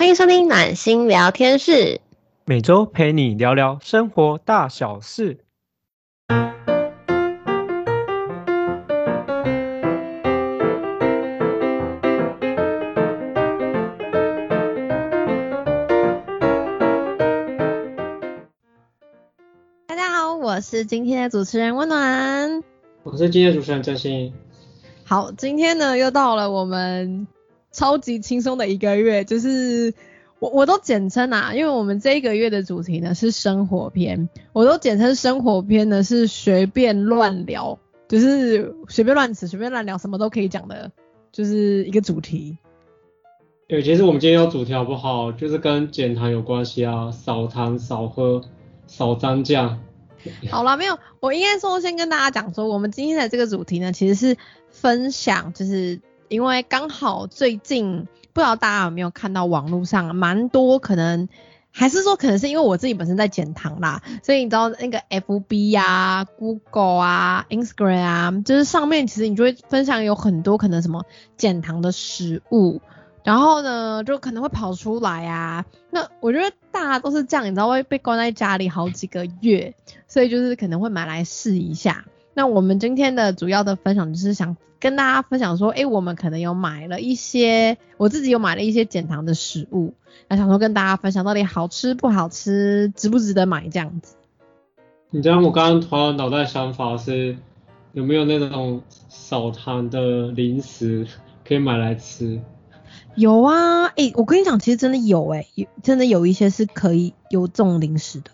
欢迎收听暖心聊天室，每周陪你聊聊生活大小事。大家好，我是今天的主持人温暖。我是今天的主持人真心。好，今天呢又到了我们超级轻松的一个月，就是我我都简称啊，因为我们这一个月的主题呢是生活篇，我都简称生活篇呢是随便乱聊，就是随便乱吃、随便乱聊，什么都可以讲的，就是一个主题。对，其实我们今天有主题好不好？就是跟减糖有关系啊，少糖、少喝、少沾酱。好了，没有，我应该说先跟大家讲说，我们今天的这个主题呢，其实是分享，就是因为刚好最近不知道大家有没有看到网络上蛮多可能，还是说可能是因为我自己本身在减糖啦，所以你知道那个 FB 呀、Google 啊、Instagram 啊，就是上面其实你就会分享有很多可能什么减糖的食物。然后呢，就可能会跑出来啊。那我觉得大家都是这样，你知道会被关在家里好几个月，所以就是可能会买来试一下。那我们今天的主要的分享就是想跟大家分享说，哎，我们可能有买了一些，我自己有买了一些减糖的食物，那想说跟大家分享到底好吃不好吃，值不值得买这样子。你知道我刚刚突然脑袋想法是，有没有那种少糖的零食可以买来吃？有啊，哎，我跟你讲，其实真的有，哎，有真的有一些是可以有这种零食的，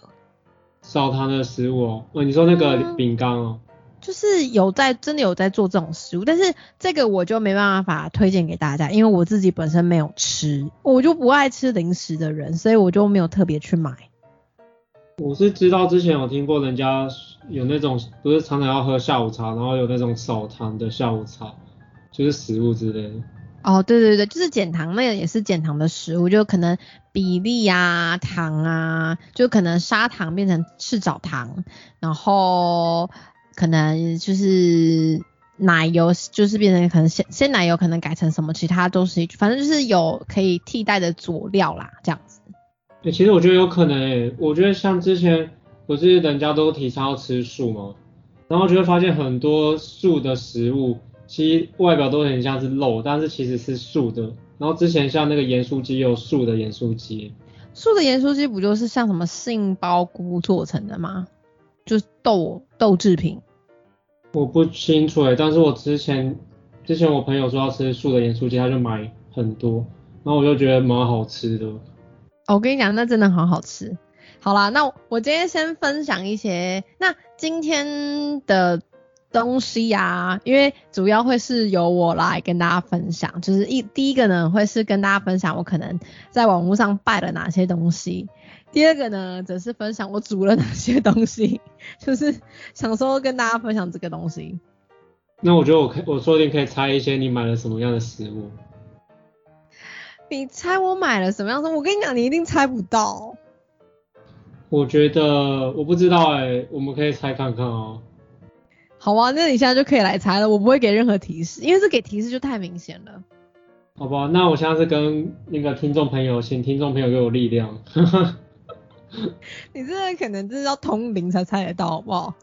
少糖的食物哦。哦，你说那个饼干哦，就是有在真的有在做这种食物，但是这个我就没办法推荐给大家，因为我自己本身没有吃，我就不爱吃零食的人，所以我就没有特别去买。我是知道之前有听过人家有那种，不是常常要喝下午茶，然后有那种少糖的下午茶，就是食物之类的。哦，对对对，就是减糖，那个也是减糖的食物，就可能比例啊、糖啊，就可能砂糖变成赤藻糖，然后可能就是奶油，就是变成可能鲜鲜奶油，可能改成什么其他都是，反正就是有可以替代的佐料啦，这样子。对，其实我觉得有可能诶，我觉得像之前不是人家都提倡要吃素吗，然后就会发现很多素的食物。其实外表都很像是肉，但是其实是素的。然后之前像那个盐酥鸡，有素的盐酥鸡。素的盐酥鸡不就是像什么杏鲍菇做成的吗？就是豆豆制品。我不清楚欸，但是我之前之前我朋友说要吃素的盐酥鸡，他就买很多，然后我就觉得蛮好吃的。我跟你讲，那真的很好吃。好啦，那我今天先分享一些。那今天的。东西呀，因为主要会是由我来跟大家分享，就是一第一个呢会是跟大家分享我可能在网络上拜了哪些东西，第二个呢则是分享我煮了哪些东西，就是想说跟大家分享这个东西。那我觉得我可我说不定可以猜一些你买了什么样的食物。你猜我买了什么样的？我跟你讲，你一定猜不到。我觉得我不知道哎，我们可以猜看看哦。好啊，那你现在就可以来猜了，我不会给任何提示，因为这给提示就太明显了。好吧，那我现在是跟那个听众朋友，请听众朋友给我力量。你这个可能就是要通灵才猜得到，好不好？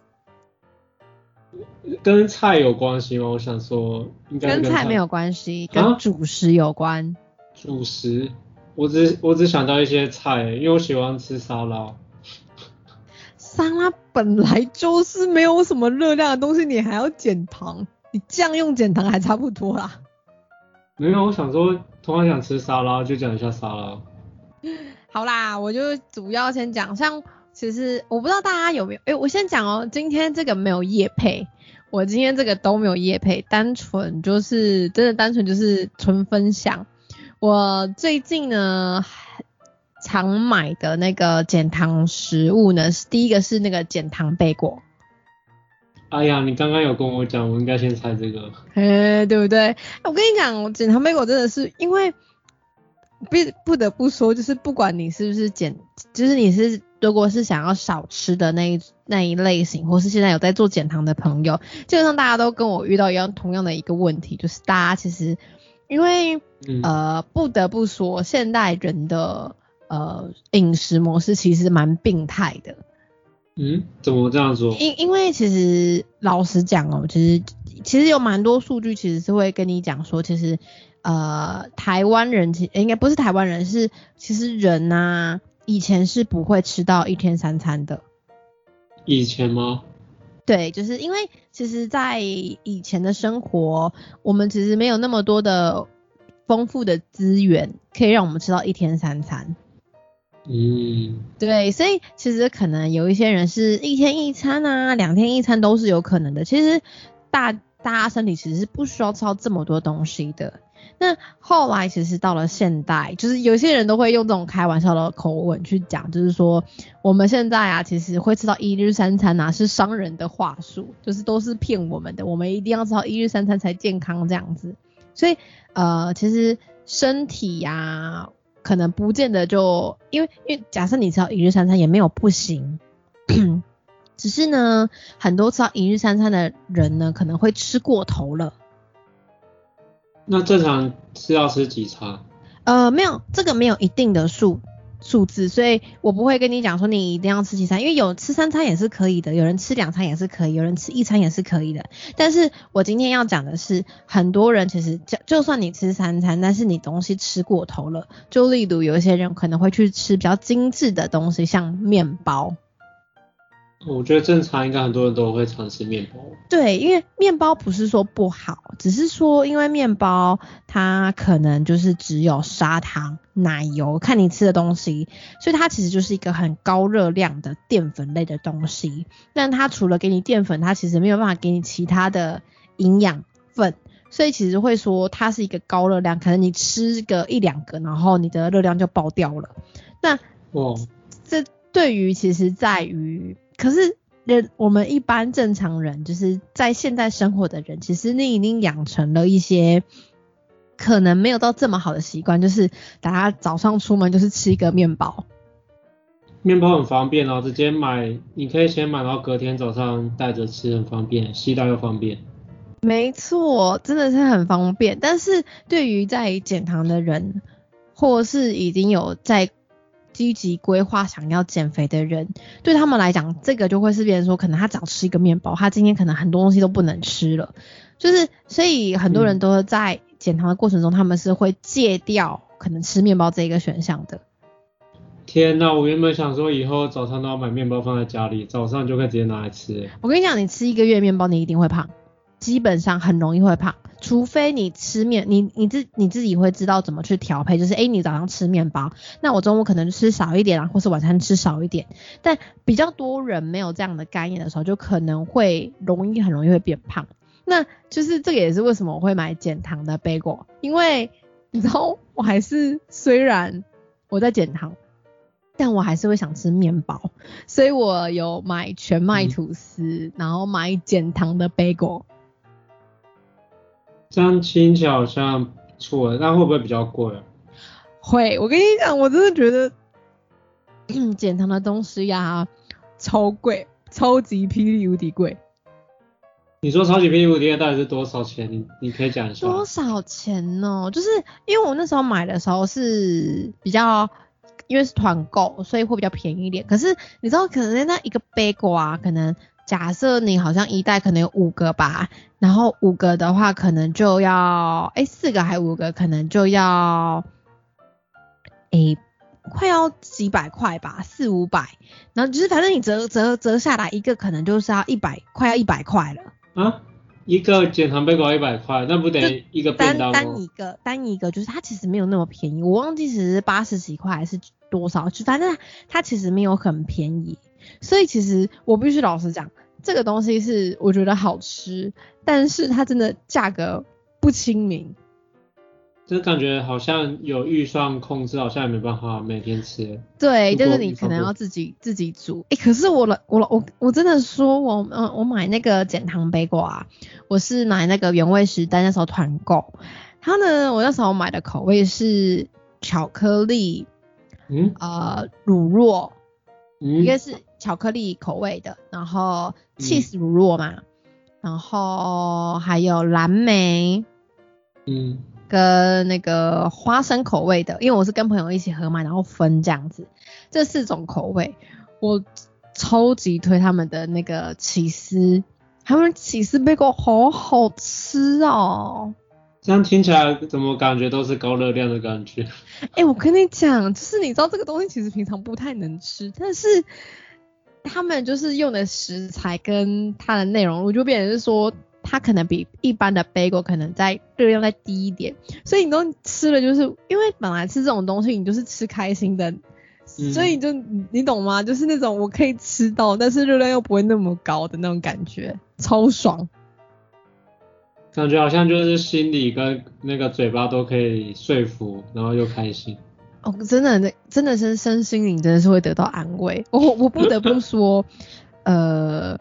跟菜有关系吗？我想说，应该跟菜没有关系，跟主食有关。主食，我只我只想到一些菜，因为我喜欢吃沙拉。沙拉本来就是没有什么热量的东西，你还要减糖，你这样用减糖还差不多啦。没有，我想说，突然想吃沙拉，就讲一下沙拉。好啦，我就主要先讲，像其实我不知道大家有没有，哎，我先讲哦，今天这个没有叶配，我今天这个都没有叶配，单纯就是真的单纯就是纯分享。我最近呢。常买的那个减糖食物呢，是第一个是那个减糖贝果。哎呀，你刚刚有跟我讲，我应该先猜这个。哎，对不对？我跟你讲，减糖贝果真的是因为不不得不说，就是不管你是不是减，就是你是如果是想要少吃的那一那一类型，或是现在有在做减糖的朋友，基本上大家都跟我遇到一样同样的一个问题，就是大家其实。因为嗯，呃不得不说，现代人的呃饮食模式其实蛮病态的。嗯，怎么这样说？因因为其实老实讲哦，其实其实有蛮多数据其实是会跟你讲说，其实呃台湾人其应该不是台湾人，是其实人呐、以前是不会吃到一天三餐的。以前吗？对，就是因为其实，在以前的生活，我们其实没有那么多的丰富的资源，可以让我们吃到一天三餐。嗯，对，所以其实可能有一些人是一天一餐啊，两天一餐都是有可能的。其实大大家身体其实是不需要吃到这么多东西的。那后来其实到了现代，就是有些人都会用这种开玩笑的口吻去讲，就是说我们现在啊，其实会吃到一日三餐啊，是商人的话术，就是都是骗我们的，我们一定要吃到一日三餐才健康这样子。所以呃，其实身体呀、可能不见得就因为因为假设你吃到一日三餐也没有不行，只是呢，很多吃到一日三餐的人呢，可能会吃过头了。那正常是要吃几餐？呃，没有，这个没有一定的数数字，所以我不会跟你讲说你一定要吃几餐，因为有吃三餐也是可以的，有人吃两餐也是可以，有人吃一餐也是可以的。但是我今天要讲的是，很多人其实就就算你吃三餐，但是你东西吃过头了，就例如有一些人可能会去吃比较精致的东西，像面包。我觉得正常应该很多人都会常吃面包。对，因为面包不是说不好，只是说因为面包它可能就是只有砂糖、奶油，看你吃的东西，所以它其实就是一个很高热量的淀粉类的东西。但它除了给你淀粉，它其实没有办法给你其他的营养分，所以其实会说它是一个高热量，可能你吃个一两个，然后你的热量就爆掉了。那哇，这对于其实在于，可是人我们一般正常人，就是在现代生活的人，其实你已经养成了一些可能没有到这么好的习惯，就是大家早上出门就是吃一个面包。面包很方便哦，直接买，你可以先买，然后隔天早上带着吃，很方便，携带又方便。没错，真的是很方便。但是对于在减糖的人，或是已经有在积极规划想要减肥的人，对他们来讲，这个就会是别人说，可能他只要吃一个面包，他今天可能很多东西都不能吃了。就是，所以很多人都在减糖的过程中，他们是会戒掉可能吃面包这一个选项的。天呐，我原本想说以后早餐都要买面包放在家里，早上就可以直接拿来吃。我跟你讲，你吃一个月面包，你一定会胖，基本上很容易会胖，除非你吃面，你你自你自己会知道怎么去调配，就是诶、你早上吃面包，那我中午可能吃少一点啊，或是晚餐吃少一点。但比较多人没有这样的概念的时候，就可能会容易很容易会变胖。那就是这个也是为什么我会买减糖的 bagel，因为你知道我还是虽然我在减糖，但我还是会想吃面包，所以我有买全麦吐司，然后买减糖的 bagel。这样听起来好像不错，那会不会比较贵啊？会，我跟你讲，我真的觉得嗯减糖的东西呀、超贵，超级霹雳无敌贵。你说超级霹雳无敌的到底是多少钱？你你可以讲一下。多少钱呢？就是因为我那时候买的时候是比较，因为是团购，所以会比较便宜一点。可是你知道，可能那一个 bagel 啊，可能假设你好像一袋可能有五个吧，然后五个的话可能就要，哎、四个还五个可能就要，哎、快要几百块吧，四五百。然后就是反正你折折折下来一个可能就是要一百，快要一百块了。啊，一个减糖贝果一百块，那不等于一个便单？单一个单一个，就是它其实没有那么便宜，我忘记是八十几块还是多少，就反正它其实没有很便宜，所以其实我必须老实讲，这个东西是我觉得好吃，但是它真的价格不亲民。就感觉好像有预算控制，好像也没办法每天吃。对，就是你可能要自己自己煮。诶、可是我了我了我我真的说我嗯我买那个减糖杯果啊，我是买那个原味时代那时候团购，它呢我那时候买的口味是巧克力嗯呃乳酪，一个嗯，是巧克力口味的，然后嗯 cheese 乳酪嘛，然后还有蓝莓嗯，跟那个花生口味的，因为我是跟朋友一起合买，然后分这样子，这四种口味，我超级推他们的那个起司，他们起司贝果好好吃哦。这样听起来怎么感觉都是高热量的感觉？哎，我跟你讲，就是你知道这个东西其实平常不太能吃，但是他们就是用的食材跟它的内容，我就变成是说。它可能比一般的 bagel 可能在热量再低一点，所以你都吃了，就是因为本来吃这种东西你就是吃开心的，所以你就你懂吗？就是那种我可以吃到，但是热量又不会那么高的那种感觉，超爽。感觉好像就是心里跟那个嘴巴都可以说服，然后又开心。哦，真的，那真的是身心灵真的是会得到安慰。我我不得不 说，呃。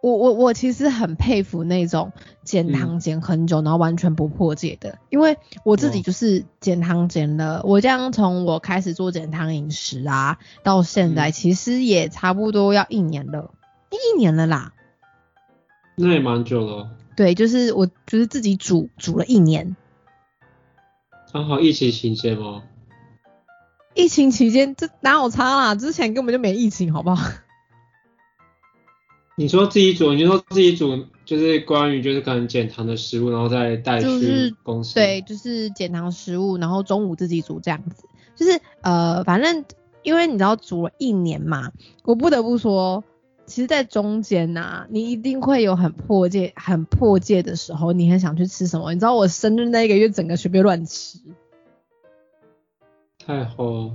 我我我其实很佩服那种减糖减很久，然后完全不破戒的，因为我自己就是减糖减了，我这样从我开始做减糖饮食啊，到现在其实也差不多要一年了，一年了啦。那也蛮久了。对，就是我就是自己煮煮了一年。刚好疫情期间吗？疫情期间这哪有差啦？之前根本就没疫情，好不好？你说自己煮，你就说自己煮，就是关于就是可能减糖的食物，然后再带去公司。对，就是减糖食物，然后中午自己煮这样子。就是呃，反正因为你知道煮了一年嘛，我不得不说，其实，在中间呐，你一定会有很破戒、很破戒的时候，你很想去吃什么。你知道我生日那一个月，整个随便乱吃。太好。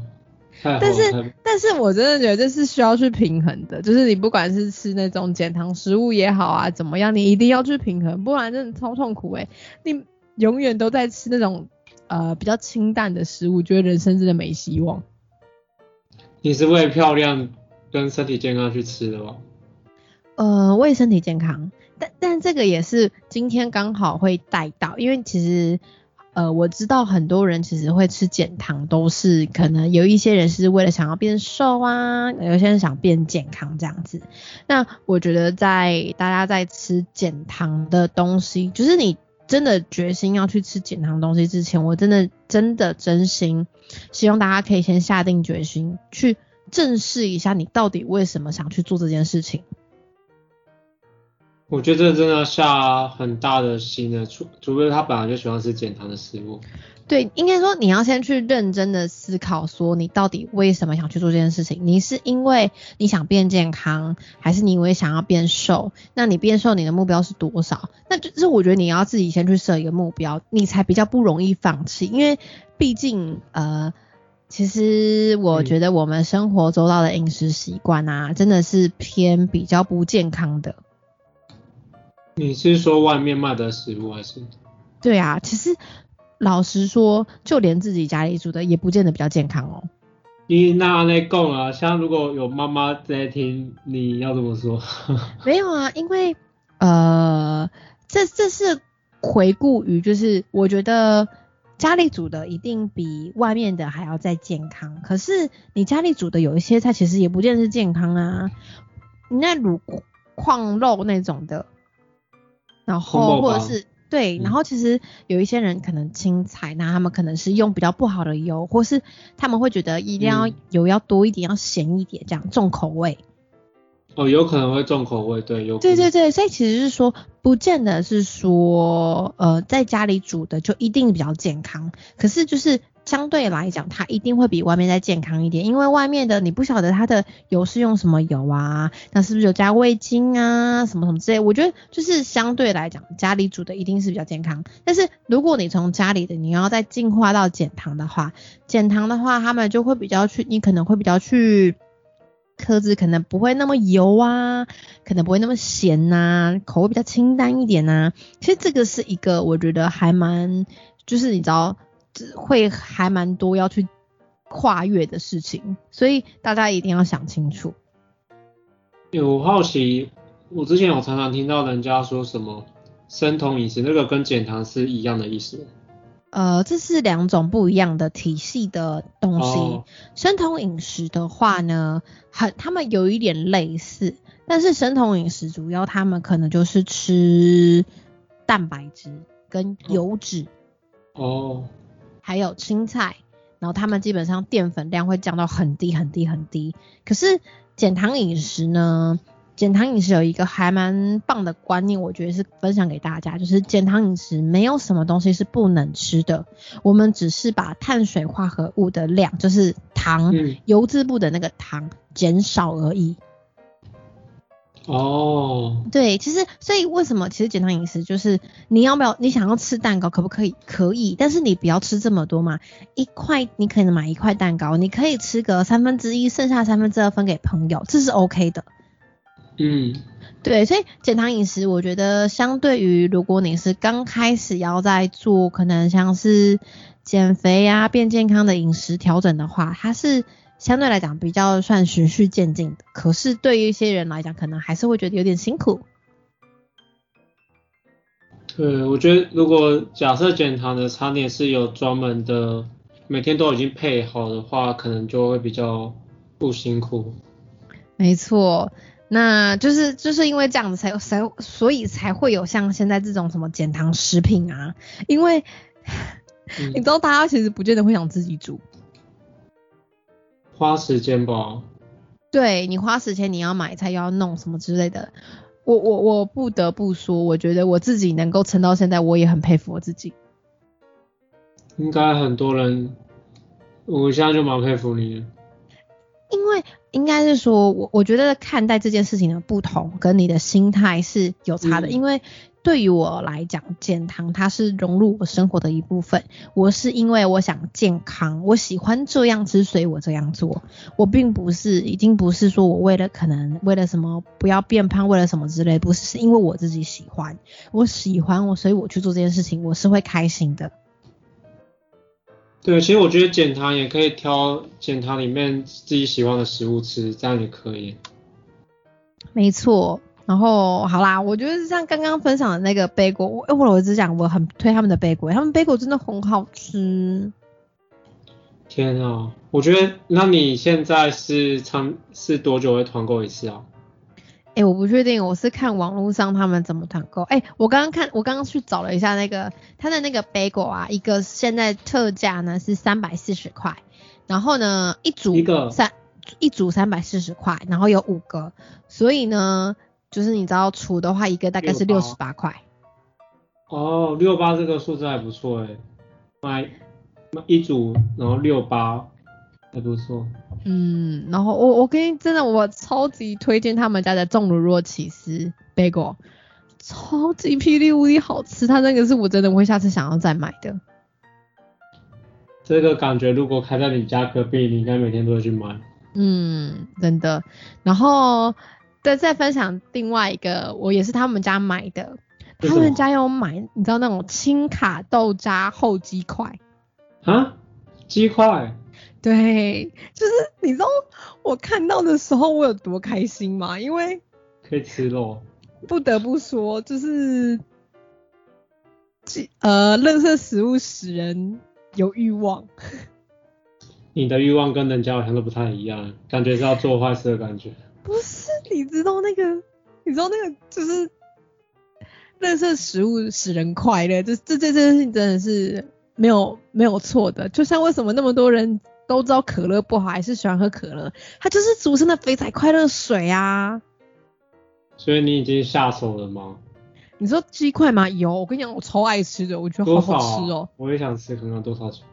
但是，但是我真的觉得这是需要去平衡的，就是你不管是吃那种减糖食物也好啊，怎么样，你一定要去平衡，不然真的超痛苦哎！你永远都在吃那种呃比较清淡的食物，觉得人生真的没希望。你是为漂亮跟身体健康去吃的吗？呃，为身体健康，但但这个也是今天刚好会带到，因为其实。呃，我知道很多人其实会吃减糖，都是可能有一些人是为了想要变瘦啊，有些人想变健康这样子。那我觉得在大家在吃减糖的东西，就是你真的决心要去吃减糖东西之前，我真的真的真心希望大家可以先下定决心去正视一下，你到底为什么想去做这件事情。我觉得这真的下很大的心的，除除非他本来就喜欢吃减糖的食物。对，应该说你要先去认真的思考，说你到底为什么想去做这件事情？你是因为你想变健康，还是你因为想要变瘦？那你变瘦，你的目标是多少？那就是我觉得你要自己先去设一个目标，你才比较不容易放弃。因为毕竟，呃，其实我觉得我们生活周到的饮食习惯啊，真的是偏比较不健康的。你是说外面卖的食物还是？对啊，其实老实说，就连自己家里煮的也不见得比较健康哦。你那那供啊，像如果有妈妈在听，你要怎么说？没有啊，因为呃，这这是回顾于，就是我觉得家里煮的一定比外面的还要再健康。可是你家里煮的有一些菜，其实也不见得是健康啊。你那卤矿肉那种的。然后或者是对，然后其实有一些人可能青菜，那他们可能是用比较不好的油，或是他们会觉得一定要油要多一点，要咸一点，这样重口味。哦，有可能会重口味，对，有。对对对，所以其实是说，不见得是说，呃，在家里煮的就一定比较健康，可是就是。相对来讲，它一定会比外面再健康一点，因为外面的你不晓得它的油是用什么油啊，那是不是有加味精啊，什么什么之类？我觉得就是相对来讲，家里煮的一定是比较健康。但是如果你从家里的你要再进化到减糖的话，减糖的话，他们就会比较去，你可能会比较去克制，可能不会那么油啊，可能不会那么咸呐，口味比较清淡一点呐。其实这个是一个我觉得还蛮，就是你知道。会还蛮多要去跨越的事情，所以大家一定要想清楚。有好奇，我之前有常常听到人家说什么生酮饮食，那个跟减糖是一样的意思？呃，这是两种不一样的体系的东西。生酮饮食的话呢，很他们有一点类似，但是生酮饮食主要他们可能就是吃蛋白质跟油脂。哦，还有青菜，然后他们基本上淀粉量会降到很低很低很低。可是减糖饮食呢？减糖饮食有一个还蛮棒的观念，我觉得是分享给大家，就是减糖饮食没有什么东西是不能吃的，我们只是把碳水化合物的量，就是糖，嗯，油脂部的那个糖减少而已。哦，对，其实所以为什么其实减糖饮食就是你要不要你想要吃蛋糕可不可以？可以，但是你不要吃这么多嘛，一块你可能买一块蛋糕，你可以吃个三分之一，剩下三分之二分给朋友，这是 OK 的。嗯，对，所以减糖饮食，我觉得相对于如果你是刚开始要在做，可能像是减肥呀、变健康的饮食调整的话，它是相对来讲比较算循序渐进的。可是对于一些人来讲，可能还是会觉得有点辛苦。对，我觉得如果假设减糖的餐点是有专门的，每天都已经配好的话，可能就会比较不辛苦。没错。那就是就是因为这样子才有才所以才会有像现在这种什么减糖食品啊，因为、你知道大家其实不见得会想自己煮，花时间吧。对你花时间你要买菜又要弄什么之类的，我我我不得不说，我觉得我自己能够撑到现在，我也很佩服我自己。应该很多人，我现在就蛮佩服你的。因为应该是说，我我觉得看待这件事情的不同，跟你的心态是有差的。嗯因为对于我来讲，减糖它是融入我生活的一部分。我是因为我想健康，我喜欢这样吃，所以我这样做。我并不是，已经不是说我为了可能为了什么不要变胖，为了什么之类，不是，是因为我自己喜欢，我喜欢我，所以我去做这件事情，我是会开心的。对，其实我觉得减糖也可以挑减糖里面自己喜欢的食物吃，这样也可以。没错，然后好啦，我觉得像刚刚分享的那个贝果，我我我只讲我很推他们的贝果，他们贝果真的很好吃。天啊，我觉得那你现在是常是多久会团购一次啊？哎、我不确定，我是看网络上他们怎么团购。哎、我刚刚看，我刚刚去找了一下那个他的那个贝果啊，一个现在特价呢是三百四十块，然后呢一组三一组三百四十块，然后有五个，所以呢就是你知道除的话，一个大概是六十八块。哦，六八这个数字还不错诶，买买一组，然后六八还不错。嗯，然后我我跟你真的我超级推荐他们家的重乳酪起司贝果，超级霹雳无敌好吃，它那个是我真的会下次想要再买的。这个感觉如果开在你家隔壁，你应该每天都会去买。嗯，真的。然后再再分享另外一个，我也是他们家买的，他们家有买，你知道那种轻卡豆渣厚鸡块。啊？鸡块？对，就是你知道我看到的时候我有多开心吗？因为可以吃肉？不得不说，就是，这呃，垃圾食物使人有欲望。你的欲望跟人家好像都不太一样，感觉是要做坏事的感觉。不是，你知道那个，你知道那个就是，垃圾食物使人快乐，这这这这件事情真的是没有没有错的。就像为什么那么多人都知道可乐不好，还是喜欢喝可乐，它就是俗称的肥仔快乐水啊。所以你已经下手了吗？你说鸡块吗？有，我跟你讲，我超爱吃的，我觉得、好好吃哦啊。？我也想吃，看看多少钱。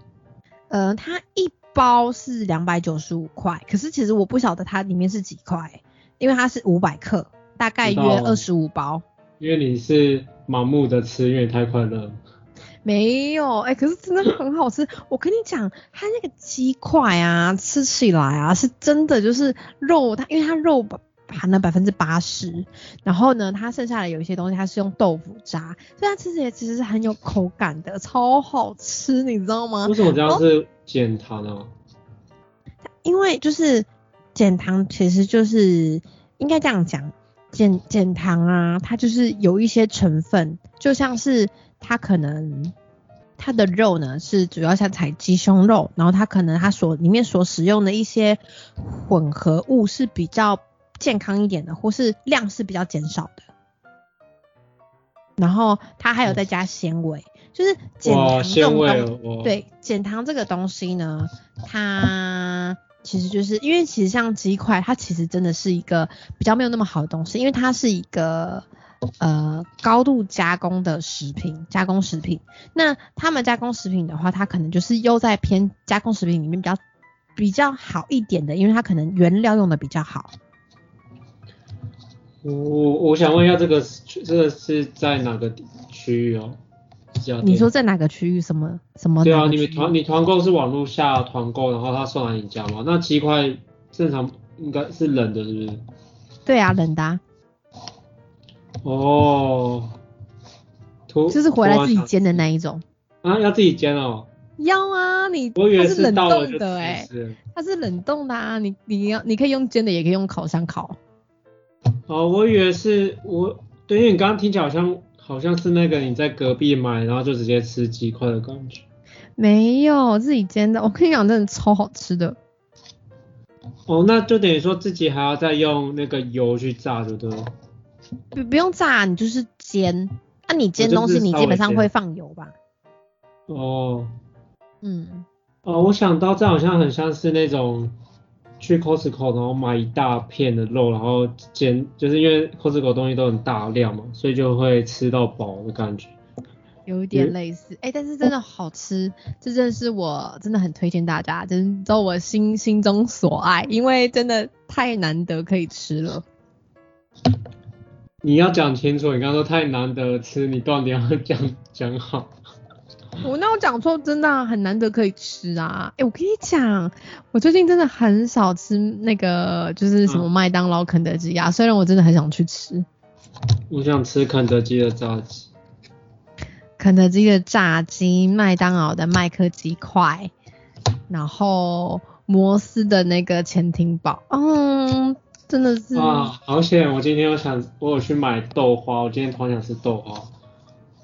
呃，它一包是两百九十五块，可是其实我不晓得它里面是几块，因为它是五百克，大概约二十五包。因为你是盲目的吃，因为你太快乐了。没有，哎、可是真的很好吃。我跟你讲，它那个鸡块啊，吃起来啊，是真的就是肉，它因为它肉含了百分之八十，然后呢，它剩下的有一些东西它是用豆腐渣，所以它吃起来其实是很有口感的，超好吃，你知道吗为？什么这样是减糖啊？因为就是减糖，其实就是应该这样讲，减减糖啊，它就是有一些成分，就像是它可能它的肉呢是主要像采鸡胸肉，然后它可能它所里面所使用的一些混合物是比较健康一点的，或是量是比较减少的。然后它还有再加纤维，就是减哇，糖这种东哦，哇，对，减糖这个东西呢，它其实就是因为其实像鸡块，它其实真的是一个比较没有那么好的东西，因为它是一个呃高度加工的食品，加工食品。那他们加工食品的话，它可能就是又在偏加工食品里面比较比较好一点的，因为它可能原料用的比较好。我我我想问一下，这个是这个是在哪个区域哦？你说在哪个区域？什么什么？对啊，你们团你团购是网络下团购，然后他送来你家吗？那鸡块正常应该是冷的，是不是？对啊，冷的、啊，哦，突 就是回来自己煎的那一种。啊，要自己煎哦。要啊，你它是冷冻的哎、吃是它是冷冻的啊，你你要你可以用煎的，也可以用烤箱烤。哦，我以为是我，对，因为你刚刚听起来好像好像是那个你在隔壁买，然后就直接吃鸡块的感觉。没有自己煎的，我跟你讲，真的超好吃的。哦，那就等于说自己还要再用那个油去炸，对不对了？不不用炸，你就是煎。那、你煎东西，你基本上会放油吧？哦，嗯，哦，我想到这好像很像是那种去 Costco 然后买一大片的肉，然后煎，就是因为 Costco 东西都很大量嘛，所以就会吃到饱的感觉。有一点类似，哎、但是真的好吃，这真的是我真的很推荐大家，真的都我心心中所爱，因为真的太难得可以吃了。你要讲清楚，你刚刚说太难得吃，你断点要讲讲好。我那我讲错，真的啊、很难得可以吃啊！哎、我跟你讲，我最近真的很少吃那个就是什么嗯麦当劳、肯德基啊，虽然我真的很想去吃我想吃肯德基的炸鸡。肯德基的炸鸡、麦当劳的麦克鸡块，然后摩斯的那个潜艇堡，嗯，真的是啊，好险！我今天有想，我有去买豆花，我今天突然想吃豆花，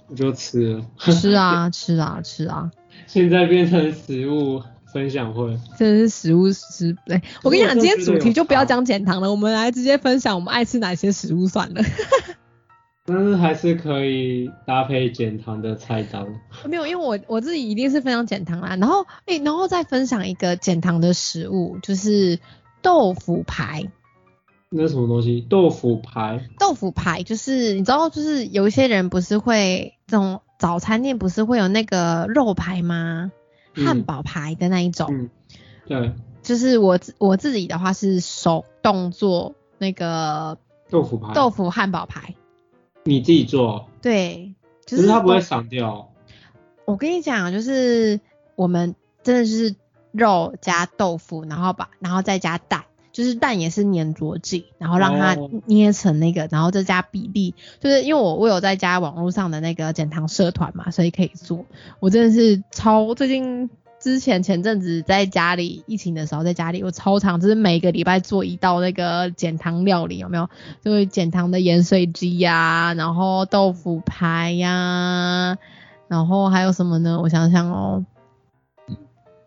我就吃了。吃啊吃啊吃啊，现在变成食物分享会。真的是食物食哎、我跟你讲，今天主题就不要讲减糖了，我们来直接分享我们爱吃哪些食物算了。但是还是可以搭配减糖的菜单。没有，因为我我自己一定是分享减糖啦，然后诶、然后再分享一个减糖的食物，就是豆腐排。那是什么东西？豆腐排。豆腐排就是你知道，就是有一些人不是会这种早餐店不是会有那个肉排吗？嗯汉堡排的那一种，嗯，对，就是我我自己的话是手动做那个豆腐排。豆腐汉堡排，你自己做，对，就可是它不会散掉。我跟你讲，就是我们真的是肉加豆腐，然后把然后再加蛋，就是蛋也是粘着剂，然后让它哦捏成那个，然后再加比例，就是因为我我有在加网络上的那个减糖社团嘛，所以可以做。我真的是超最近之前前阵子在家里疫情的时候，在家里我超常就是每个礼拜做一道那个减糖料理，有没有？就是减糖的盐水鸡呀、然后豆腐排呀、然后还有什么呢？我想想哦，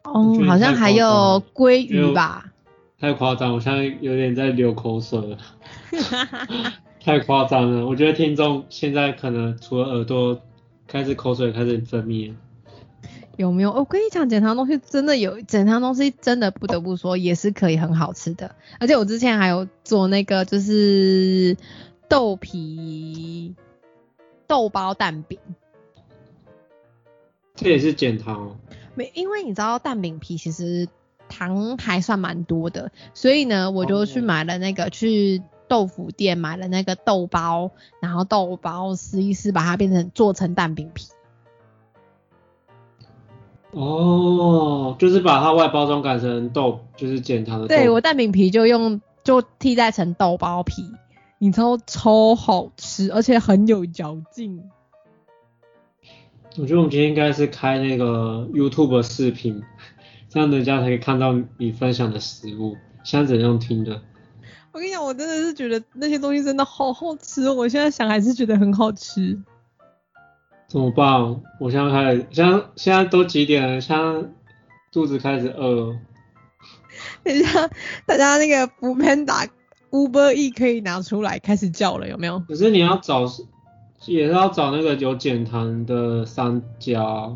哦好像还有鲑鱼吧。太夸张，我现在有点在流口水了。太夸张了，我觉得听众现在可能除了耳朵开始口水开始分泌了，有没有？我跟你讲，减糖东西真的有，减糖东西真的不得不说也是可以很好吃的。而且我之前还有做那个就是豆皮豆包蛋饼，这也是减糖哦。没，因为你知道蛋饼皮其实糖还算蛮多的，所以呢，我就去哦买了那个去豆腐店买了那个豆包，然后豆包撕一撕，把它变成做成蛋饼皮。哦，就是把它外包装改成豆，就是减糖的豆。对我蛋饼皮就用就替代成豆包皮，你知道超好吃，而且很有嚼劲。我觉得我们今天应该是开那个 YouTube 的视频，这样人家才可以看到你分享的食物。现在怎样听的？我跟你讲，我真的是觉得那些东西真的好好吃哦，我现在想还是觉得很好吃。怎么办？我现在开始，现在现在都几点了？现在肚子开始饿了。等一下，大家那个福 Panda Uber E 可以拿出来开始叫了，有没有？可是你要找也是要找那个有减糖的商家。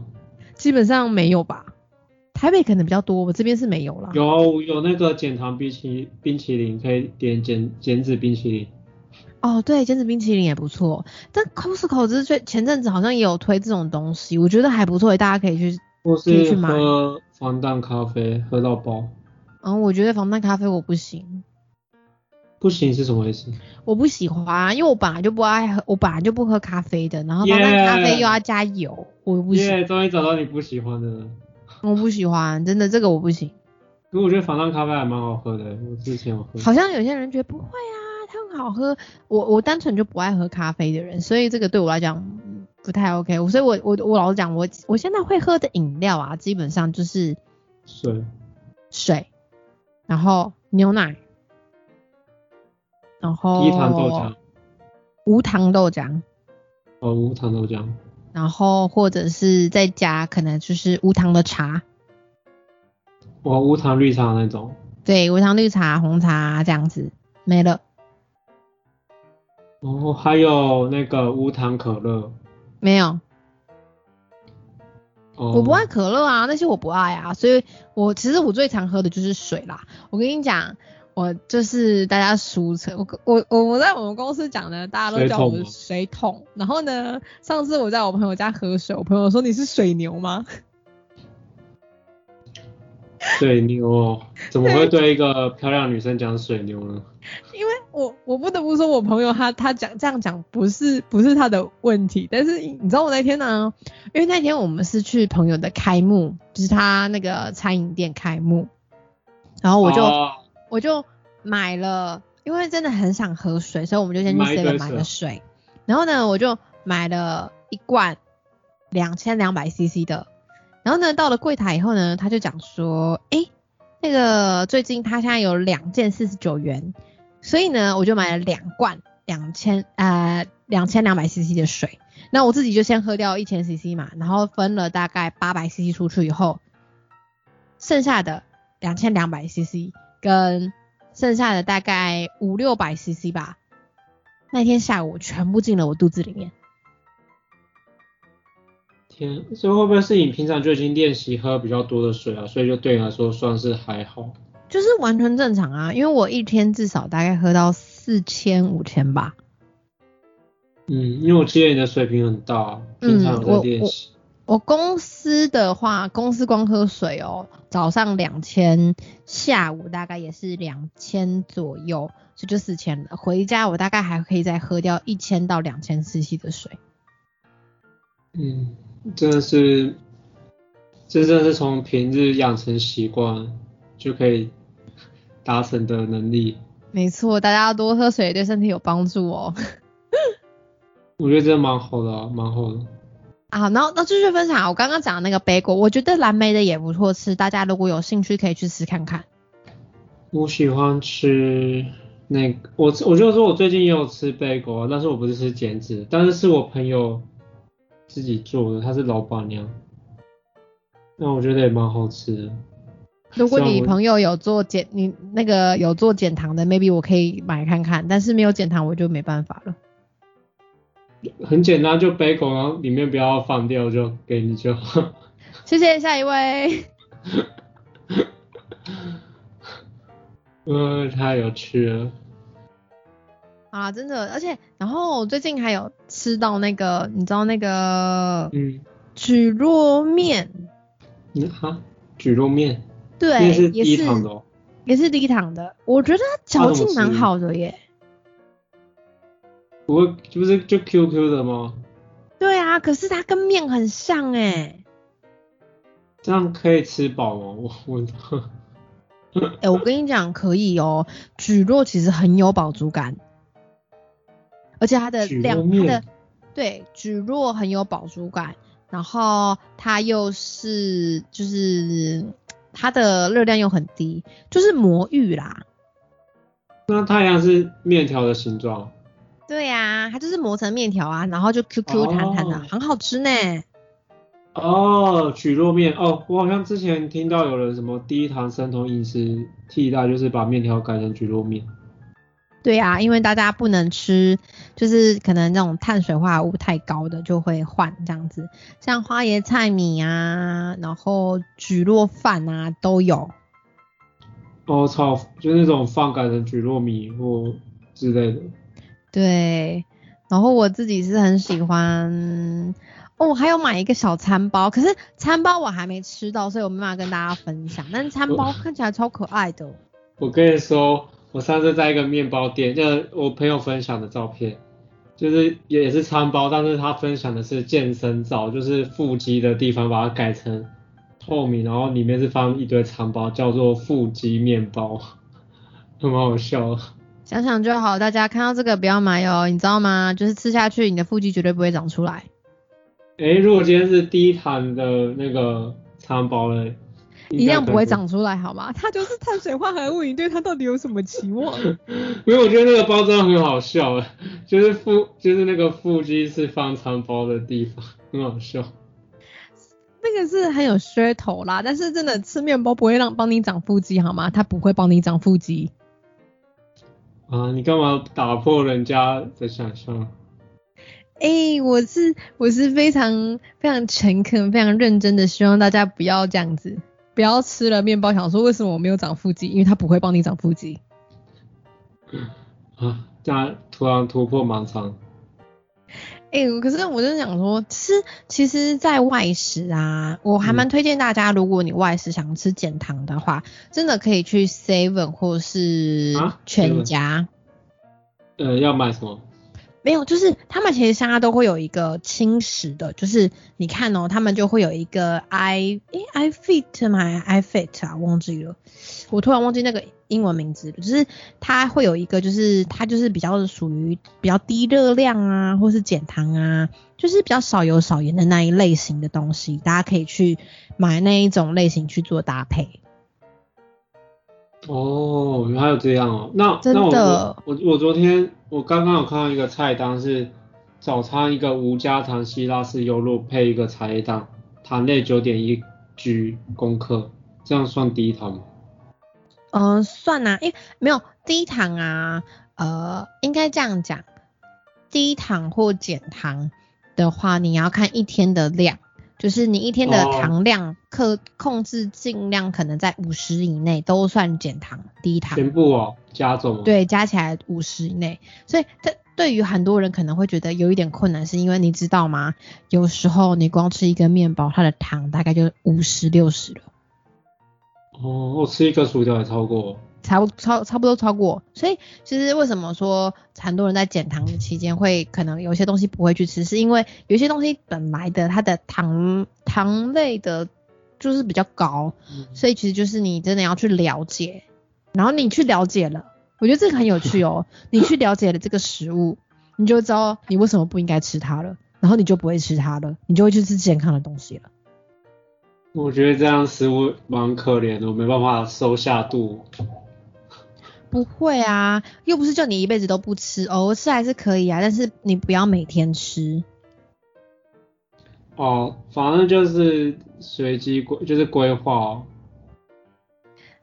基本上没有吧？台北可能比较多，我这边是没有啦。有有那个减糖冰淇冰淇淋，可以点减减脂冰淇淋。哦，对，减脂冰淇淋也不错。但 Costco 这是最前阵子好像也有推这种东西，我觉得还不错，大家可以去或可以去买。是喝防弹咖啡，喝到饱。嗯，我觉得防弹咖啡我不行，不行是什么意思？我不喜欢，因为我本来就不爱喝，我本来就不喝咖啡的，然后防弹咖啡又要加油，我不行耶，终于找到你不喜欢的了。我不喜欢，真的这个我不行。可我觉得防弹咖啡还蛮好喝的，我之前有喝。好像有些人觉得不会啊，它很好喝。我我单纯就不爱喝咖啡的人，所以这个对我来讲嗯不太 OK。所以我我我老实讲，我我现在会喝的饮料啊，基本上就是水。水，然后牛奶，然后低糖豆浆，无糖豆浆，哦，无糖豆浆。然后或者是再加可能就是无糖的茶，我，无糖绿茶那种。对，无糖绿茶、红茶这样子没了。哦，还有那个无糖可乐。没有，哦，我不爱可乐啊，那些我不爱啊，所以我其实我最常喝的就是水啦。我跟你讲，我就是大家俗称我我我我在我们公司讲的，大家都叫我们水桶。然后呢，上次我在我朋友家喝水，我朋友说你是水牛吗？水牛哦，怎么会对一个漂亮女生讲水牛呢？因为我我不得不说，我朋友他他讲这样讲不是不是他的问题，但是你知道我那天呢，因为那天我们是去朋友的开幕，就是他那个餐饮店开幕，然后我就、哦我就买了，因为真的很想喝水，所以我们就先去 seven 买了水，然后呢我就买了一罐两千两百 CC 的，然后呢到了柜台以后呢，他就讲说，诶，那个最近他现在有两件四十九元，所以呢我就买了两罐两千呃两千两百 CC 的水，那我自己就先喝掉一千 CC 嘛，然后分了大概八百 CC 出去以后，剩下的两千两百 CC 跟剩下的大概五六百 CC 吧，那天下午全部进了我肚子里面。天，所以会不会是你平常就已经练习喝比较多的水啊？所以就对你来说算是还好。就是完全正常啊，因为我一天至少大概喝到四千五千吧。嗯，因为我记得你的水平很大，平常有在练习。我公司的话，公司光喝水哦，早上两千，下午大概也是两千左右，所以就四千了。回家我大概还可以再喝掉一千到两千 CC 的水。嗯，真的是，这真的是从平日养成习惯就可以达成的能力。没错，大家要多喝水，对身体有帮助哦。我觉得真的蛮好的、啊，蛮好的。啊，然后那继续分享我刚刚讲的那个杯果，我觉得蓝莓的也不错吃，大家如果有兴趣可以去吃看看。我喜欢吃那个，我我就说我最近也有吃贝果啊，但是我不是吃减脂，但是是我朋友自己做的，她是老板娘，那我觉得也蛮好吃的。如果你朋友有做减，你那个有做减糖的，maybe 我可以买看看，但是没有减糖我就没办法了。很简单，就贝果，然后里面不要放掉，就给你就好。谢谢下一位。嗯，太有趣了。啊，真的，而且然后我最近还有吃到那个，你知道那个嗯，蒟蒻面，嗯哈，蒟蒻面，对，也是低糖的哦。也是低糖的，我觉得它嚼劲蛮好的耶。不会不是就 QQ 的吗？对啊，可是它跟面很像哎。这样可以吃饱吗？我我哎、我跟你讲，可以哦。蒟蒻其实很有饱足感，而且它的量，它的面对蒟蒻很有饱足感，然后它又是就是它的热量又很低，就是魔芋啦。那它一样是面条的形状。对呀、它就是磨成面条啊，然后就 Q Q 弹弹的，哦很好吃呢。哦，蒟蒻面哦，我好像之前听到有人什么低糖生酮饮食替代，就是把面条改成蒟蒻面。对啊，因为大家不能吃，就是可能那种碳水化合物太高的就会换这样子，像花椰菜米啊，然后蒟蒻饭啊都有。哦，炒就那种饭改成蒟蒻米或之类的。对，然后我自己是很喜欢，哦，我还有买一个小餐包，可是餐包我还没吃到，所以我没办法跟大家分享。但是餐包看起来超可爱的。我跟你说。我上次在一个面包店，就我朋友分享的照片，就是也是餐包，但是他分享的是健身照，就是腹肌的地方把它改成透明，然后里面是放一堆餐包，叫做腹肌面包，很好笑。想想就好，大家看到这个不要买哦，你知道吗？就是吃下去，你的腹肌绝对不会长出来。哎，如果今天是低糖的那个餐包嘞？一样不会长出来，好吗？它就是碳水化合物，你对它到底有什么期望？因为我觉得那个包装很好笑，就是腹，就是那个腹肌是放餐包的地方，很好笑。那个是很有噱头啦，但是真的吃面包不会让帮你长腹肌，好吗？它不会帮你长腹肌。啊，你干嘛打破人家的想象？哎，我是我是非常非常诚恳、非常认真的，希望大家不要这样子。不要吃了面包，想说为什么我没有长腹肌？因为它不会帮你长腹肌。啊，这样突然突破盲肠。哎，可是我就想说，其实其实，在外食啊，我还蛮推荐大家，如果你外食想吃减糖的话，真的可以去 Seven 或是全家。呃，要买什么？没有，就是他们其实现在都会有一个轻食的，就是你看哦，他们就会有一个 i 诶 i fit 吗？i fit 啊，忘记了，我突然忘记那个英文名字了。就是它会有一个，就是它就是比较属于比较低热量啊，或是减糖啊，就是比较少油少盐的那一类型的东西，大家可以去买那一种类型去做搭配。哦，原来有这样哦。那那我我我昨天我刚刚有看到一个菜单是早餐一个无加糖希腊式优酪配一个茶叶蛋，糖类九点一 G 公克，这样算低糖吗？嗯，算啊，诶，没有低糖啊，呃，应该这样讲，低糖或减糖的话，你要看一天的量。就是你一天的糖量克控制尽量可能在五十以内都算减糖低糖。全部哦，加总。对，加起来五十以内。所以这对于很多人可能会觉得有一点困难，是因为你知道吗？有时候你光吃一根面包，它的糖大概就五十六十了。哦，我吃一个薯条也超过。超超差不多超过，所以其实为什么说很多人在减糖的期间会可能有些东西不会去吃，是因为有些东西本来的它的糖糖类的就是比较高，所以其实就是你真的要去了解，然后你去了解了，我觉得这个很有趣哦，你去了解了这个食物，你就知道你为什么不应该吃它了，然后你就不会吃它了，你就会去吃健康的东西了。我觉得这样食物蛮可怜的，我没办法收下肚。不会啊，又不是叫你一辈子都不吃，偶尔吃还是可以啊，但是你不要每天吃。哦，反正就是随机规，就是规划。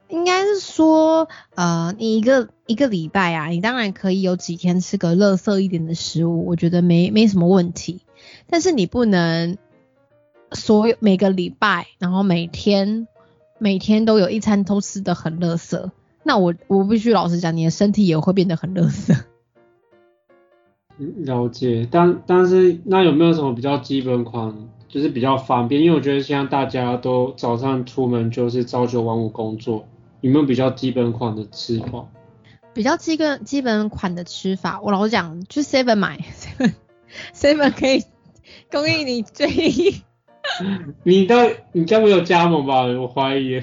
应该是说，呃，你一个一个礼拜啊，你当然可以有几天吃个垃圾一点的食物，我觉得没没什么问题。但是你不能所有每个礼拜，然后每天每天都有一餐都吃的很垃圾。那我我必须老实讲，你的身体也会变得很垃圾。了解，但但是那有没有什么比较基本款，就是比较方便？因为我觉得现在大家都早上出门就是朝九晚五工作，有没有比较基本款的吃法？比较基本基本款的吃法，我老实讲，去 Seven 买 Seven Seven 可以供应你最。你到你该没有加盟吧？我怀疑。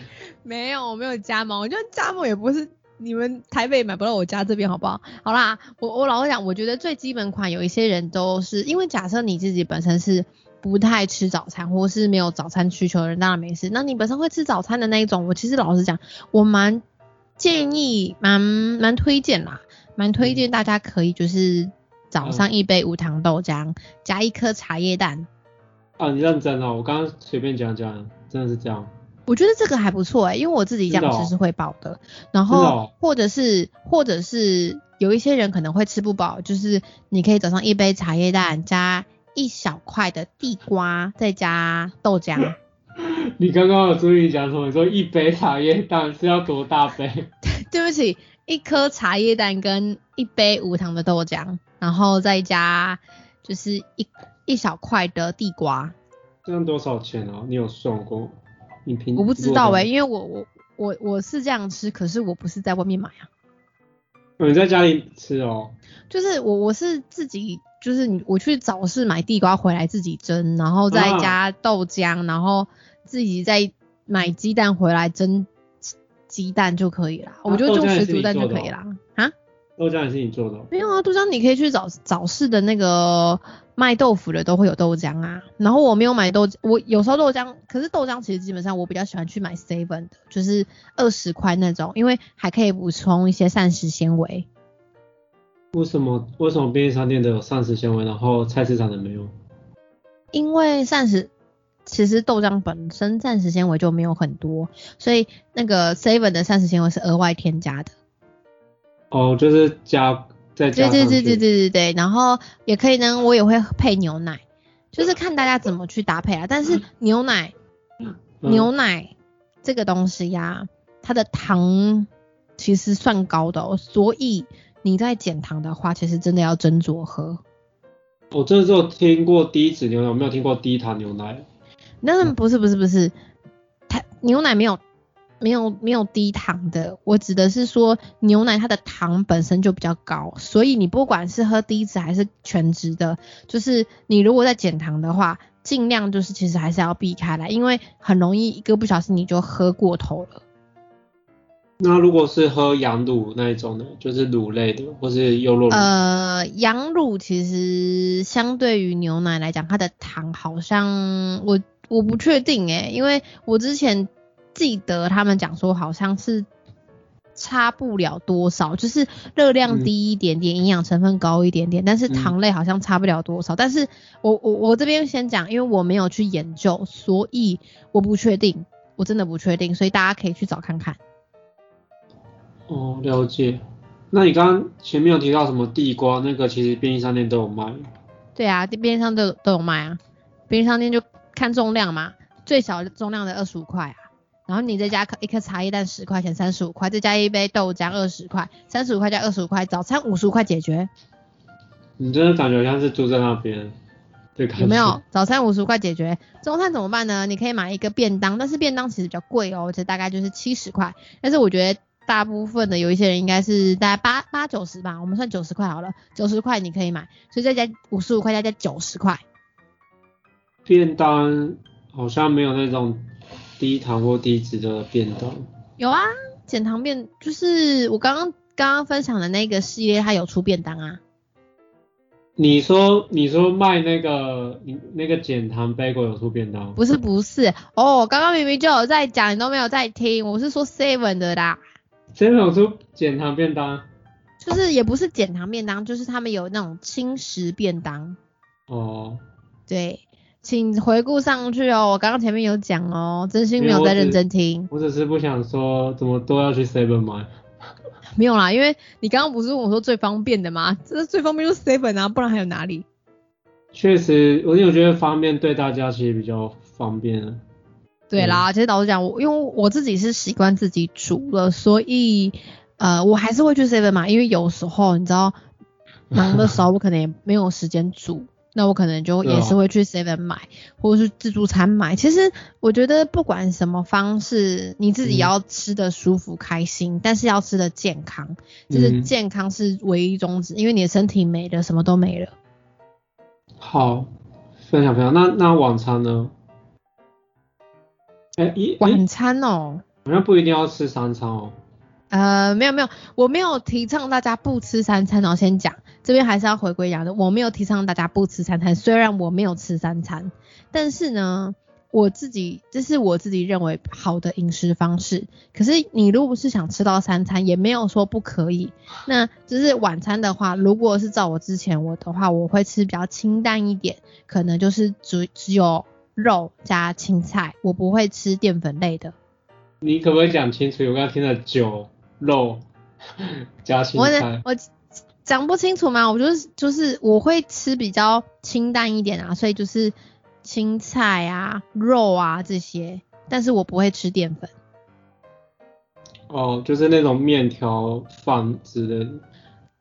没有，我没有加盟。我觉得加盟也不是你们台北买不到我家这边，好不好？好啦，我我老实讲，我觉得最基本款有一些人都是因为假设你自己本身是不太吃早餐，或是没有早餐需求的人，当然没事。那你本身会吃早餐的那一种，我其实老实讲，我蛮建议，蛮蛮推荐啦，蛮推荐大家可以就是早上一杯无糖豆浆，加一颗茶叶蛋。啊，你认真哦，我刚刚随便讲讲，真的是这样。我觉得这个还不错哎，因为我自己这样吃是会饱的。然后或者是或者是有一些人可能会吃不饱，就是你可以早上一杯茶叶蛋加一小块的地瓜，再加豆浆。你刚刚有注意讲什么？你说一杯茶叶蛋是要多大杯？对不起，一颗茶叶蛋跟一杯无糖的豆浆，然后再加就是一一小块的地瓜。这样多少钱啊？你有算过？你平我不知道哎、因为我我我我是这样吃，可是我不是在外面买啊，为你在家里吃哦。就是我我是自己。就是你，我去早市买地瓜回来自己蒸，然后再加豆浆，然后自己再买鸡蛋回来蒸鸡蛋就可以了。我觉得就水煮蛋就可以啦。啊？豆浆也是你做的哦？没有啊，豆浆你可以去早早市的那个卖豆腐的都会有豆浆啊。然后我没有买豆，我有时候豆浆，可是豆浆其实基本上我比较喜欢去买 seven 的，就是二十块那种，因为还可以补充一些膳食纤维。为什么为什么便利商店的有膳食纤维，然后菜市场的没有？因为膳食其实豆浆本身膳食纤维就没有很多，所以那个 seven 的膳食纤维是额外添加的。哦，就是加再加对对对对对对对，然后也可以呢，我也会配牛奶，就是看大家怎么去搭配啊。但是牛奶，嗯、牛奶这个东西呀、啊，它的糖其实算高的哦，所以。你在减糖的话，其实真的要斟酌喝。我真的只有听过低脂牛奶，我没有听过低糖牛奶。那不是不是不是，它牛奶没有没有没有低糖的，我指的是说牛奶它的糖本身就比较高，所以你不管是喝低脂还是全脂的，就是你如果在减糖的话，尽量就是其实还是要避开来，因为很容易一个不小心你就喝过头了。那如果是喝羊乳那一种呢，就是乳类的，或是优酪乳？呃，羊乳其实相对于牛奶来讲，它的糖好像我我不确定诶，因为我之前记得他们讲说好像是差不了多少，就是热量低一点点，营养成分高一点点，但是糖类好像差不了多少。但是我我我这边先讲，因为我没有去研究，所以我不确定，我真的不确定，所以大家可以去找看看。哦，了解。那你刚刚前面有提到什么地瓜，那个其实便利商店都有卖。对啊，便利商店都都有卖啊。便利商店就看重量嘛，最小重量的二十五块啊。然后你再加一颗茶叶蛋十块钱，三十五块，再加一杯豆浆二十块，三十五块加二十五块，早餐五十五块解决。你真的感觉像是住在那边，对，有没有？早餐五十五块解决，中餐怎么办呢？你可以买一个便当，但是便当其实比较贵哦，这大概就是七十块。但是我觉得。大部分的有一些人应该是大概八八九十吧，我们算九十块好了，九十块你可以买，所以再加五十五块，再加九十块。便当好像没有那种低糖或低脂的便当。有啊，减糖便就是我刚刚刚刚分享的那个系列，它有出便当啊。你说你说卖那个你那个减糖 bagel 有出便当？不是不是哦，刚刚明明就有在讲，你都没有在听，我是说 seven 的啦。seven 有出减糖便当？就是也不是减糖便当，就是他们有那种轻食便当。哦。对，请回顾上去哦，我刚刚前面有讲哦，真心没有在认真听。我只是不想说怎么都要去 seven 买。没有啦，因为你刚刚不是问我说最方便的吗？这最方便就是 seven 啊，不然还有哪里？确实，我我觉得方便对大家其实比较方便。对啦，其实老实讲，我因为我自己是习惯自己煮了，所以呃，我还是会去 seven 买，因为有时候你知道忙的时候，我可能也没有时间煮，那我可能就也是会去 seven 买，或者是自助餐买。其实我觉得不管什么方式，你自己要吃的舒服开心，但是要吃的健康，就是健康是唯一宗旨，因为你的身体没了，什么都没了。好，分享分享。那那晚餐呢？哎、一晚餐哦，好像不一定要吃三餐哦。呃，没有没有，我没有提倡大家不吃三餐。然后先讲，这边还是要回归讲的，我没有提倡大家不吃三餐。虽然我没有吃三餐，但是呢，我自己这是我自己认为好的饮食方式。可是你如果是想吃到三餐，也没有说不可以。那就是晚餐的话，如果是照我之前我的话，我会吃比较清淡一点，可能就是只只有肉加青菜，我不会吃淀粉类的。你可不可以讲清楚？我刚刚听了酒肉加青我菜。我讲不清楚嘛？我就是就是我会吃比较清淡一点啊，所以就是青菜啊、肉啊这些，但是我不会吃淀粉。哦，就是那种面条饭之类的。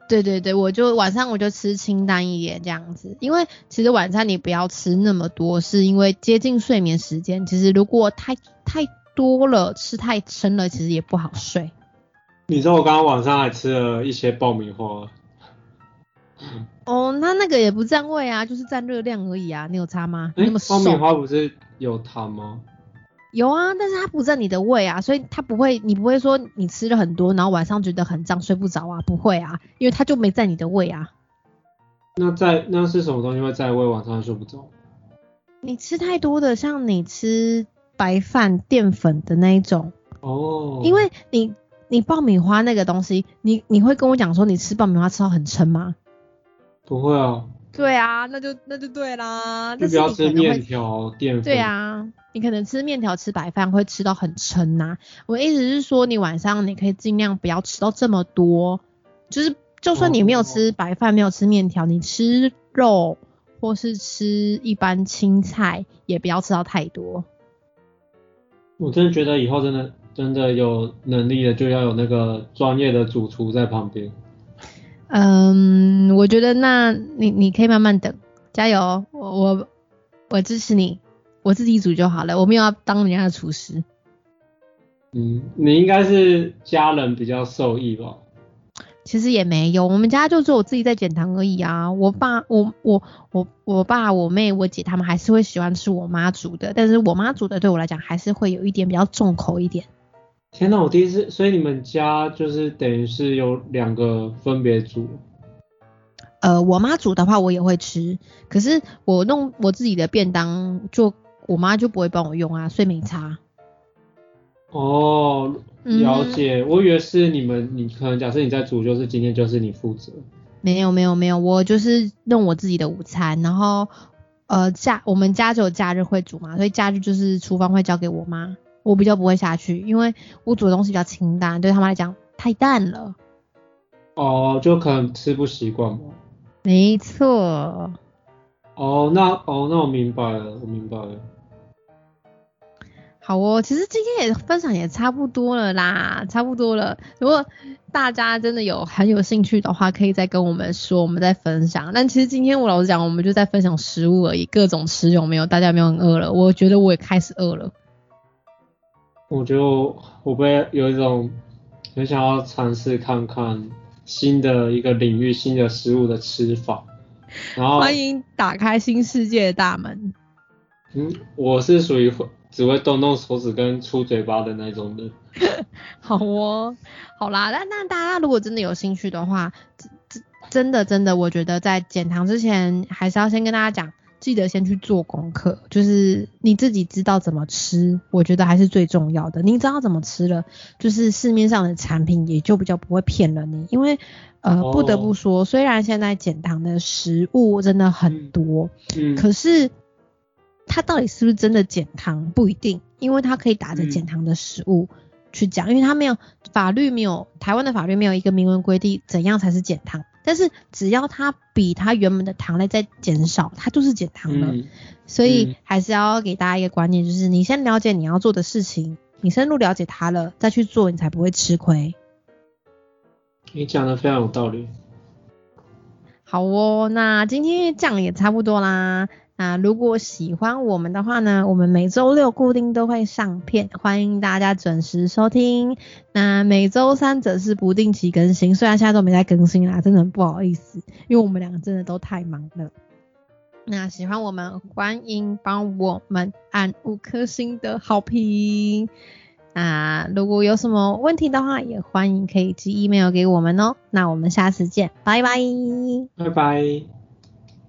对对对，我就晚上我就吃清淡一点这样子，因为其实晚餐你不要吃那么多，是因为接近睡眠时间。其实如果太太多了，吃太撑了，其实也不好睡。你知道我刚刚晚上还吃了一些爆米花。哦，那那个也不占位啊，就是占热量而已啊，你有差吗？那么爆米花不是有糖吗？有啊，但是它不占你的胃啊，所以它不会，你不会说你吃了很多，然后晚上觉得很胀睡不着啊，不会啊，因为它就没占你的胃啊。那在那是什么东西会在胃晚上睡不着？你吃太多的，像你吃白饭淀粉的那一种哦，因为你你爆米花那个东西，你你会跟我讲说你吃爆米花吃到很撑吗？不会啊。对啊，那就那就对啦。就不要吃面条淀粉。对啊，你可能吃面条吃白饭会吃到很撑呐。我意思是说，你晚上你可以尽量不要吃到这么多，就是就算你没有吃白饭，没有吃面条，你吃肉或是吃一般青菜，也不要吃到太多。我真的觉得以后真的真的有能力的，就要有那个专业的主厨在旁边。嗯，我觉得那你你可以慢慢等，加油，我我我支持你，我自己煮就好了，我没有要当人家的厨师。嗯，你应该是家人比较受益吧？其实也没有，我们家就只有我自己在减糖而已啊。我爸、我我我我爸、我妹、我姐他们还是会喜欢吃我妈煮的，但是我妈煮的对我来讲还是会有一点比较重口一点。天呐，我第一次，所以你们家就是等于是有两个分别煮。呃，我妈煮的话我也会吃，可是我弄我自己的便当，就我妈就不会帮我用啊，所以没差。哦，了解，我以为是你们，你可能假设你在煮，就是今天就是你负责。没有没有没有，我就是弄我自己的午餐，然后呃假我们家只有假日会煮嘛，所以假日就是厨房会交给我妈。我比较不会下去，因为我煮的东西比较清淡，对他们来讲太淡了。哦，就可能吃不习惯嘛。没错。哦，那哦，那我明白了，我明白了。好哦，其实今天也分享也差不多了啦，差不多了。如果大家真的有很有兴趣的话，可以再跟我们说，我们再分享。但其实今天我老实讲，我们就在分享食物而已，各种吃有没有？大家有没有很饿了？我觉得我也开始饿了。我就我会有一种很想要尝试看看新的一个领域、新的食物的吃法，然后欢迎打开新世界的大门。嗯，我是属于只会动动手指跟出嘴巴的那种人。好哦，好啦，那那大家如果真的有兴趣的话，真真的真的，我觉得在减糖之前，还是要先跟大家讲。记得先去做功课，就是你自己知道怎么吃，我觉得还是最重要的。你知道怎么吃了，就是市面上的产品也就比较不会骗了你。因为呃，不得不说，虽然现在减糖的食物真的很多，嗯，可是它到底是不是真的减糖不一定，因为它可以打着减糖的食物去讲，因为它没有法律没有台湾的法律没有一个明文规定怎样才是减糖。但是只要它比它原本的糖类再减少，它就是减糖了。所以还是要给大家一个观念，就是你先了解你要做的事情，你深入了解它了，再去做，你才不会吃亏。你讲的非常有道理。好哦，那今天这样也差不多啦。那如果喜欢我们的话呢，我们每周六固定都会上片，欢迎大家准时收听。那每周三则是不定期更新，虽然现在都没在更新啦，真的很不好意思，因为我们两个真的都太忙了。那喜欢我们，欢迎帮我们按五颗星的好评。那如果有什么问题的话，也欢迎可以寄 email 给我们哦。那我们下次见，拜拜，拜拜。